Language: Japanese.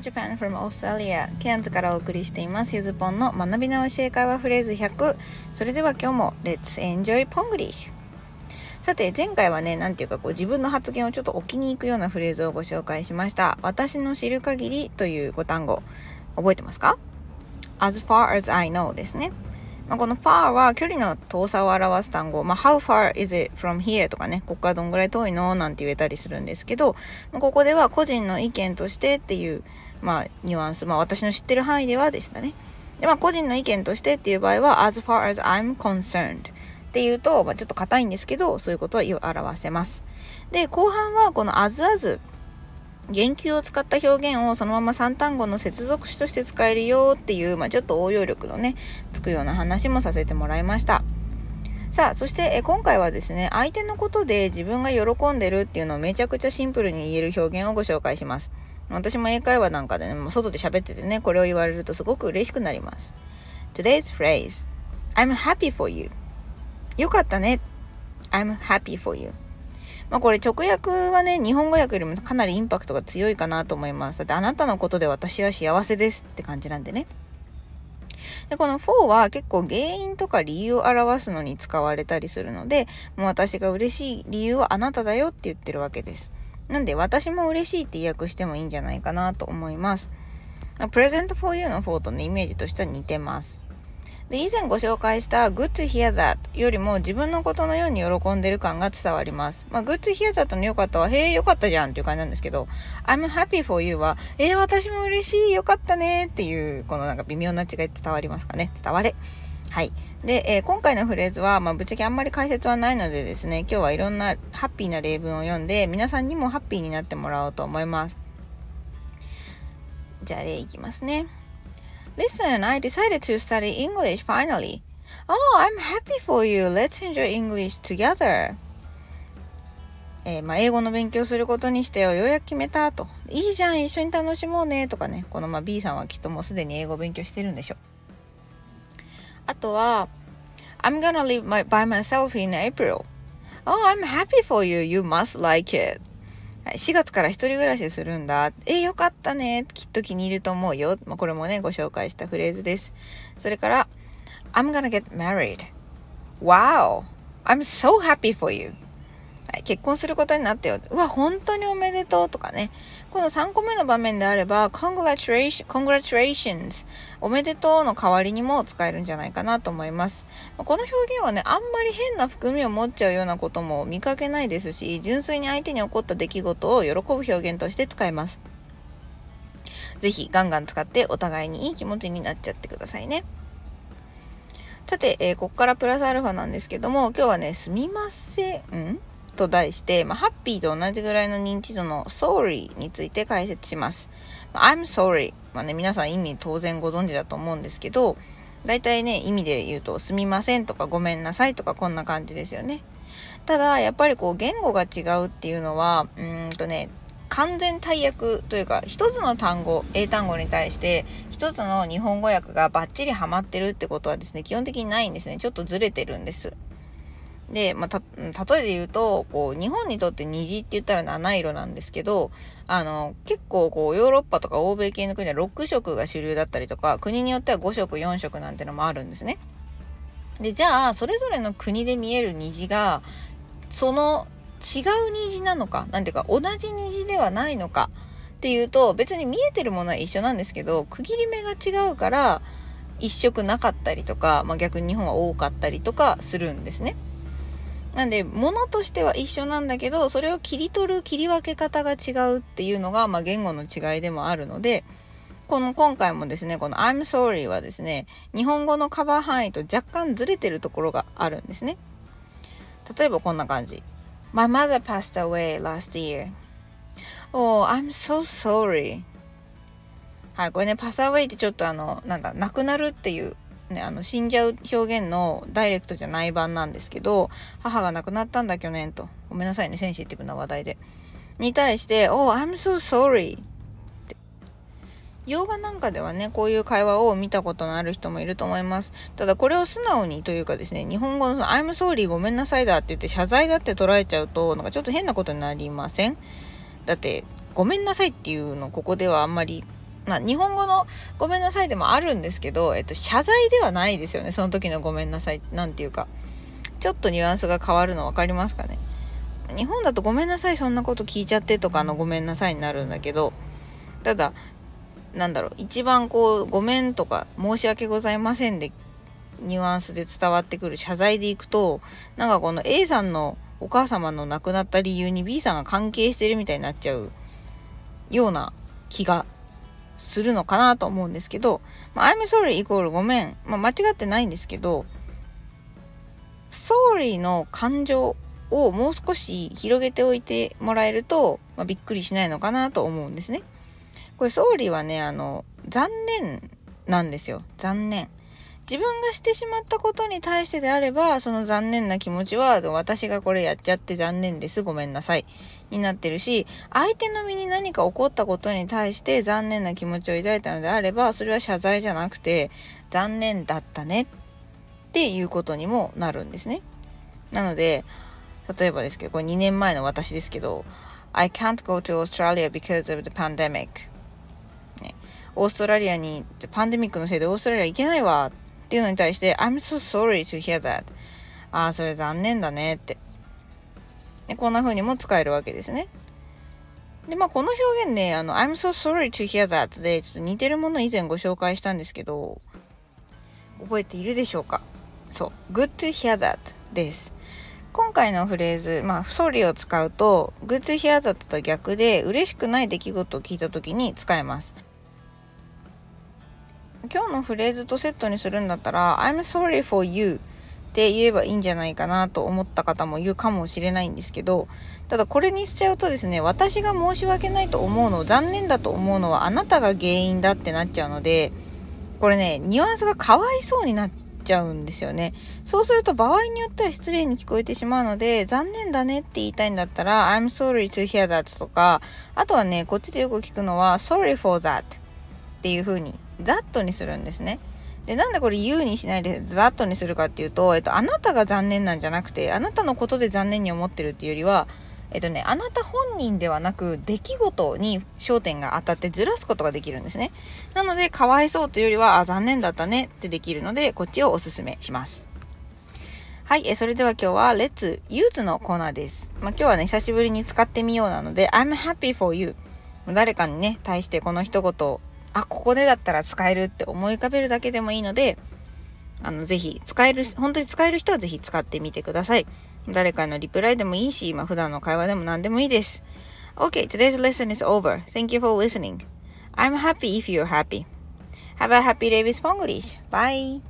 Japan from Australia ケアンズからお送りしています。ゆずぽんの学び直し英会話フレーズ100それでは今日も Let's enjoy Ponglish さて前回はね何ていうかこう自分の発言をちょっと置きに行くようなフレーズをご紹介しました。私の知る限りというご単語覚えてますか？As far as I know ですね。まあ、この far は距離の遠さを表す単語、まあ、how far is it from here とかね、ここからどんぐらい遠いの？なんて言えたりするんですけど、ここでは個人の意見としてっていう、まあ、ニュアンス、まあ、私の知ってる範囲ではでしたね。で、まあ、個人の意見としてっていう場合は、as far as I'm concerned っていうと、まあ、ちょっと硬いんですけど、そういうことは表せます。で、後半はこの as as 言及を使った表現をそのまま3単語の接続詞として使えるよっていう、まあ、ちょっと応用力のね、つくような話もさせてもらいました。さあ、そしてえ今回はですね、相手のことで自分が喜んでるっていうのをめちゃくちゃシンプルに言える表現をご紹介します。私も英会話なんかでね、もう外で喋っててね、これを言われるとすごく嬉しくなります。Today's phrase I'm happy for you よかったね I'm happy for you まあこれ直訳はね、日本語訳よりもかなりインパクトが強いかなと思います。だってあなたのことで私は幸せですって感じなんでね。で、この for は結構原因とか理由を表すのに使われたりするので、もう私が嬉しい理由はあなただよって言ってるわけです。なんで私も嬉しいって訳してもいいんじゃないかなと思います。プレゼント for you の for とね、イメージとしては似てます。で、以前ご紹介した good to hear that よりも自分のことのように喜んでる感が伝わります。まあ、good to hear that の良かったは、へえ、良かったじゃんっていう感じなんですけど、I'm happy for you は、えー、私も嬉しい、良かったねっていう、このなんか微妙な違い伝わりますかね。伝われ。はい。で、えー、今回のフレーズは、まあ、ぶっちゃけあんまり解説はないのでですね、今日はいろんなハッピーな例文を読んで、皆さんにもハッピーになってもらおうと思います。じゃあ例いきますね。Listen, I decided to study English finally. Oh, I'm happy for you. Let's enjoy English together. えー、まあ、英語の勉強することにしてよ。ようやく決めたと。いいじゃん、一緒に楽しもうね。とかね。このまあ B さんはきっともうすでに英語勉強してるんでしょう。あとは、I'm gonna live my, by myself in April. Oh, I'm happy for you. You must like it. 4月から一人暮らしするんだ。え、よかったね。きっと気に入ると思うよ。まあ、これもね、ご紹介したフレーズです。それから、I'm gonna get married. Wow! I'm so happy for you. はい、結婚することになったよ。うわ、本当におめでとうとかね。この3個目の場面であれば、congratulations, おめでとうの代わりにも使えるんじゃないかなと思います。この表現はね、あんまり変な含みを持っちゃうようなことも見かけないですし、純粋に相手に起こった出来事を喜ぶ表現として使えます。ぜひガンガン使ってお互いにいい気持ちになっちゃってくださいね。さて、えー、ここからプラスアルファなんですけども、今日はね、すみません？と題して、まあ、ハッピーと同じぐらいの認知度の sorry について解説します。まあ、I'm sorry。まあね、皆さん意味当然ご存知だと思うんですけど、大体ね、意味で言うと、すみませんとかごめんなさいとかこんな感じですよね。ただ、やっぱりこう、言語が違うっていうのは、うんとね、完全大訳というか、一つの単語、英単語に対して、一つの日本語訳がバッチリハマってるってことはですね、基本的にないんですね。ちょっとずれてるんです。で、まあ、例えで言うと、こう、日本にとって虹って言ったら七色なんですけど、あの、結構こう、ヨーロッパとか欧米系の国は6色が主流だったりとか、国によっては5色、4色なんてのもあるんですね。で、じゃあ、それぞれの国で見える虹が、その違う虹なのか、なんていうか、同じ虹ではないのかっていうと、別に見えてるものは一緒なんですけど、区切り目が違うから、一色なかったりとか、まあ、逆に日本は多かったりとかするんですね。なんで、物としては一緒なんだけど、それを切り取る切り分け方が違うっていうのが、まあ、言語の違いでもあるので、この今回もですね、この I'm sorry はですね、日本語のカバー範囲と若干ずれてるところがあるんですね。例えばこんな感じ。My mother passed away last year. Oh, I'm so sorry. はい、これね、pass away ってちょっとあの、なんだ、亡くなるっていうね、あの死んじゃう表現のダイレクトじゃない版なんですけど、母が亡くなったんだ去年と。ごめんなさいね、センシティブな話題で。に対して、Oh, I'm so sorry. 洋画なんかではね、こういう会話を見たことのある人もいると思います。ただこれを素直にというかですね、日本語のその I'm sorry ごめんなさいだって言って謝罪だって捉えちゃうと、なんかちょっと変なことになりません？だって、ごめんなさいっていうのここではあんまりまあ、日本語のごめんなさいでもあるんですけど、えっと、謝罪ではないですよね。その時のごめんなさい。なんていうか。ちょっとニュアンスが変わるの分かりますかね。日本だとごめんなさい、そんなこと聞いちゃってとかのごめんなさいになるんだけど、ただ、なんだろう、一番こう、ごめんとか、申し訳ございませんで、ニュアンスで伝わってくる謝罪でいくと、なんかこの A さんのお母様の亡くなった理由に B さんが関係してるみたいになっちゃうような気がするのかなと思うんですけど、まあ、I'm sorry イコールごめん。まあ、間違ってないんですけど、sorry の感情をもう少し広げておいてもらえると、まあ、びっくりしないのかなと思うんですね。これ、総理はね、あの、残念なんですよ。残念。自分がしてしまったことに対してであれば、その残念な気持ちは、私がこれやっちゃって残念です。ごめんなさい。になってるし、相手の身に何か起こったことに対して残念な気持ちを抱いたのであれば、それは謝罪じゃなくて、残念だったねっていうことにもなるんですね。なので、例えばですけど、これ2年前の私ですけど、I can't go to Australia because of the pandemic. ね、オーストラリアにパンデミックのせいでオーストラリア行けないわっていうのに対して I'm so sorry to hear that. ああ、それ残念だねって。でこんな風にも使えるわけですね。で、まあ、この表現ね、あの、I'm so sorry to hear that で、ちょっと似てるもの以前ご紹介したんですけど、覚えているでしょうか？そう、good to hear that です。今回のフレーズ、まあ、sorry を使うと、good to hear that と逆で、嬉しくない出来事を聞いた時に使えます。今日のフレーズとセットにするんだったら、I'm sorry for you って言えばいいんじゃないかなと思った方もいるかもしれないんですけど、ただこれにしちゃうとですね、私が申し訳ないと思うの、残念だと思うのはあなたが原因だってなっちゃうので、これね、ニュアンスがかわいそうになっちゃうんですよね。そうすると場合によっては失礼に聞こえてしまうので、残念だねって言いたいんだったら、I'm sorry to hear that とか、あとはね、こっちでよく聞くのは、sorry for that っていう風に、that にするんですね。で、なんでこれ U にしないで that にするかっていうと、えっと、あなたが残念なんじゃなくて、あなたのことで残念に思ってるっていうよりは、えっとね、あなた本人ではなく、出来事に焦点が当たってずらすことができるんですね。なので、かわいそうというよりは、あ、残念だったねってできるので、こっちをおすすめします。はい、えそれでは今日は Let's Use のコーナーです。まあ、今日はね、久しぶりに使ってみようなので、I'm happy for you。誰かにね、対してこの一言をあ、ここでだったら使えるって思い浮かべるだけでもいいので、あの、ぜひ、使える、本当に使える人はぜひ使ってみてください。誰かのリプライでもいいし、まあ、普段の会話でも何でもいいです。OK today's lesson is over. Thank you for listening. I'm happy if you're happy. Have a happy day with Sponglish. Bye!